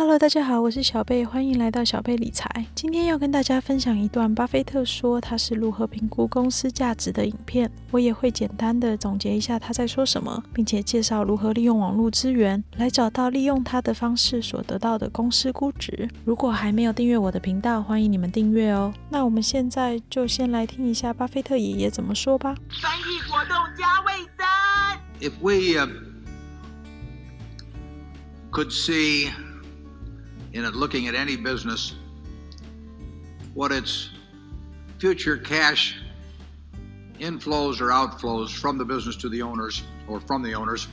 Hello，大家好，我是小贝，欢迎来到小贝理财。今天要跟大家分享一段巴菲特说他是如何评估公司价值的影片。我也会简单的总结一下他在说什么，并且介绍如何利用网络资源来找到利用他的方式所得到的公司估值。如果还没有订阅我的频道，欢迎你们订阅哦。那我们现在就先来听一下巴菲特爷爷怎么说吧。翻译活动加味增。If we uh, could see in it, looking at any business what its future cash inflows or outflows from the business to the owners or from the owners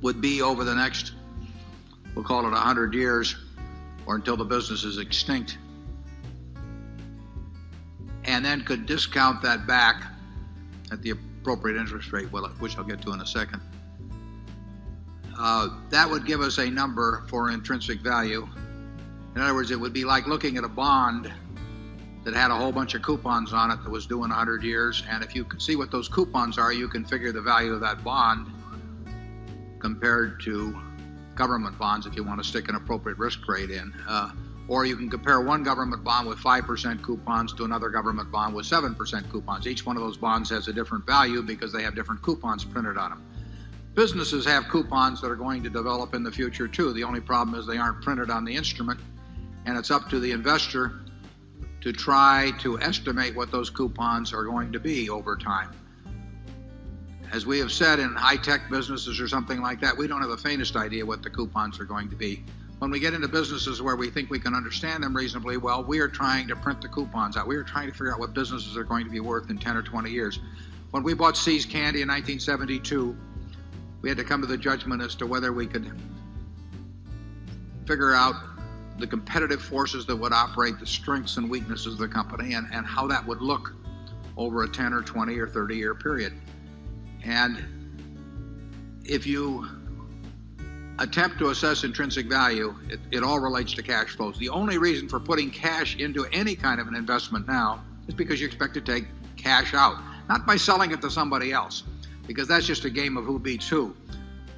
would be over the next, we'll call it 100 years or until the business is extinct, and then could discount that back at the appropriate interest rate, which I'll get to in a second. Uh, that would give us a number for intrinsic value. In other words, it would be like looking at a bond that had a whole bunch of coupons on it that was due in 100 years. And if you can see what those coupons are, you can figure the value of that bond compared to government bonds if you want to stick an appropriate risk rate in. Uh, or you can compare one government bond with 5% coupons to another government bond with 7% coupons. Each one of those bonds has a different value because they have different coupons printed on them. Businesses have coupons that are going to develop in the future too. The only problem is they aren't printed on the instrument, and it's up to the investor to try to estimate what those coupons are going to be over time. As we have said in high tech businesses or something like that, we don't have the faintest idea what the coupons are going to be. When we get into businesses where we think we can understand them reasonably well, we are trying to print the coupons out. We are trying to figure out what businesses are going to be worth in 10 or 20 years. When we bought See's Candy in 1972, we had to come to the judgment as to whether we could figure out the competitive forces that would operate the strengths and weaknesses of the company and, and how that would look over a 10 or 20 or 30 year period. And if you attempt to assess intrinsic value, it, it, all relates to cash flows. The only reason for putting cash into any kind of an investment now is because you expect to take cash out, not by selling it to somebody else, because that's just a game of who beats who,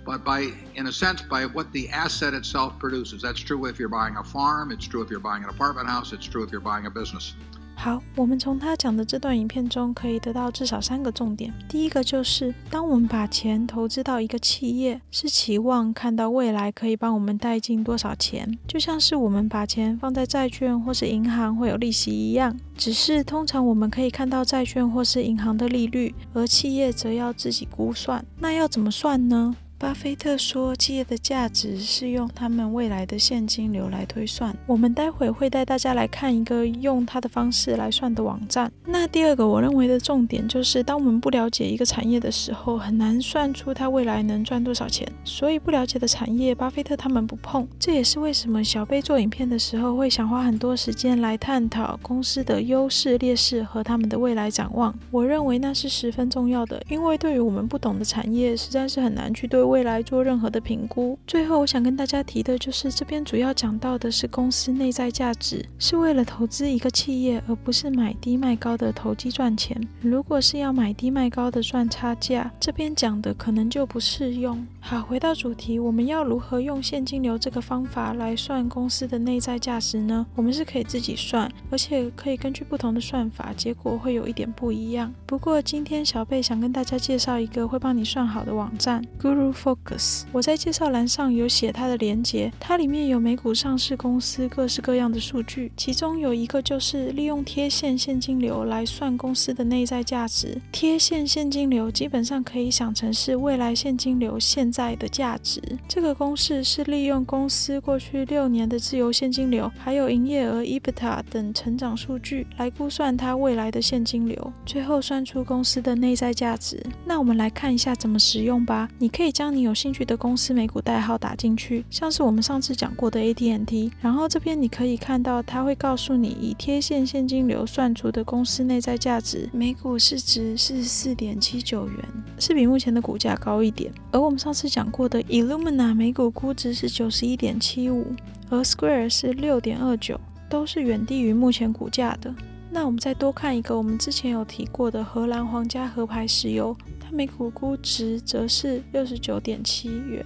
but by, in a sense, by what the asset itself produces. That's true if you're buying a farm, it's true if you're buying an apartment house, it's true if you're buying a business. 好，我们从他讲的这段影片中可以得到至少三个重点。第一个就是，当我们把钱投资到一个企业，是期望看到未来可以帮我们带进多少钱，就像是我们把钱放在债券或是银行会有利息一样。只是通常我们可以看到债券或是银行的利率，而企业则要自己估算。那要怎么算呢？巴菲特说，企业的价值是用他们未来的现金流来推算。我们待会会带大家来看一个用他的方式来算的网站。那第二个我认为的重点就是，当我们不了解一个产业的时候，很难算出它未来能赚多少钱。所以不了解的产业，巴菲特他们不碰。这也是为什么小贝做影片的时候会想花很多时间来探讨公司的优势、劣势和他们的未来展望。我认为那是十分重要的，因为对于我们不懂的产业，实在是很难去对。未来做任何的评估。最后，我想跟大家提的就是，这边主要讲到的是公司内在价值，是为了投资一个企业，而不是买低卖高的投机赚钱。如果是要买低卖高的赚差价，这边讲的可能就不适用。好，回到主题，我们要如何用现金流这个方法来算公司的内在价值呢？我们是可以自己算，而且可以根据不同的算法，结果会有一点不一样。不过今天小贝想跟大家介绍一个会帮你算好的网站，Guru。Focus，我在介绍栏上有写它的连接，它里面有美股上市公司各式各样的数据，其中有一个就是利用贴现现金流来算公司的内在价值。贴现现金流基本上可以想成是未来现金流现在的价值。这个公式是利用公司过去六年的自由现金流，还有营业额 （EBITDA） 等成长数据来估算它未来的现金流，最后算出公司的内在价值。那我们来看一下怎么使用吧。你可以将你有兴趣的公司美股代号打进去，像是我们上次讲过的 AT&T，然后这边你可以看到，它会告诉你以贴现现金流算出的公司内在价值，每股市值是四点七九元，是比目前的股价高一点。而我们上次讲过的 Illumina 每股估值是九十一点七五，而 Square 是六点二九，都是远低于目前股价的。那我们再多看一个，我们之前有提过的荷兰皇家河牌石油。它每股估值则是六十九点七元，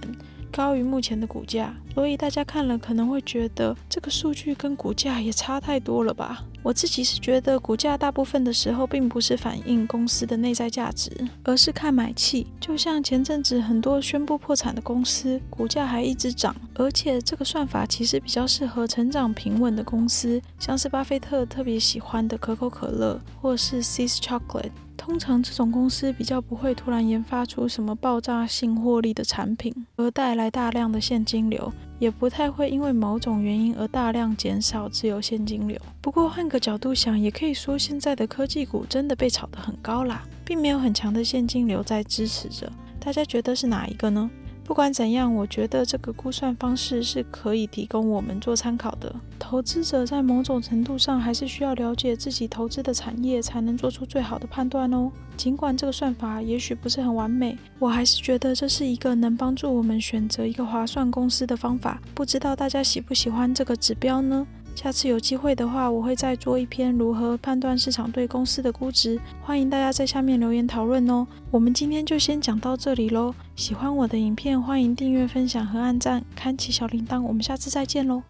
高于目前的股价，所以大家看了可能会觉得这个数据跟股价也差太多了吧？我自己是觉得股价大部分的时候并不是反映公司的内在价值，而是看买气。就像前阵子很多宣布破产的公司，股价还一直涨，而且这个算法其实比较适合成长平稳的公司，像是巴菲特特别喜欢的可口可乐，或是 See's Chocolate。通常这种公司比较不会突然研发出什么爆炸性获利的产品，而带来大量的现金流，也不太会因为某种原因而大量减少自由现金流。不过换个角度想，也可以说现在的科技股真的被炒得很高啦，并没有很强的现金流在支持着。大家觉得是哪一个呢？不管怎样，我觉得这个估算方式是可以提供我们做参考的。投资者在某种程度上还是需要了解自己投资的产业，才能做出最好的判断哦。尽管这个算法也许不是很完美，我还是觉得这是一个能帮助我们选择一个划算公司的方法。不知道大家喜不喜欢这个指标呢？下次有机会的话，我会再做一篇如何判断市场对公司的估值，欢迎大家在下面留言讨论哦。我们今天就先讲到这里喽。喜欢我的影片，欢迎订阅、分享和按赞，开启小铃铛。我们下次再见喽。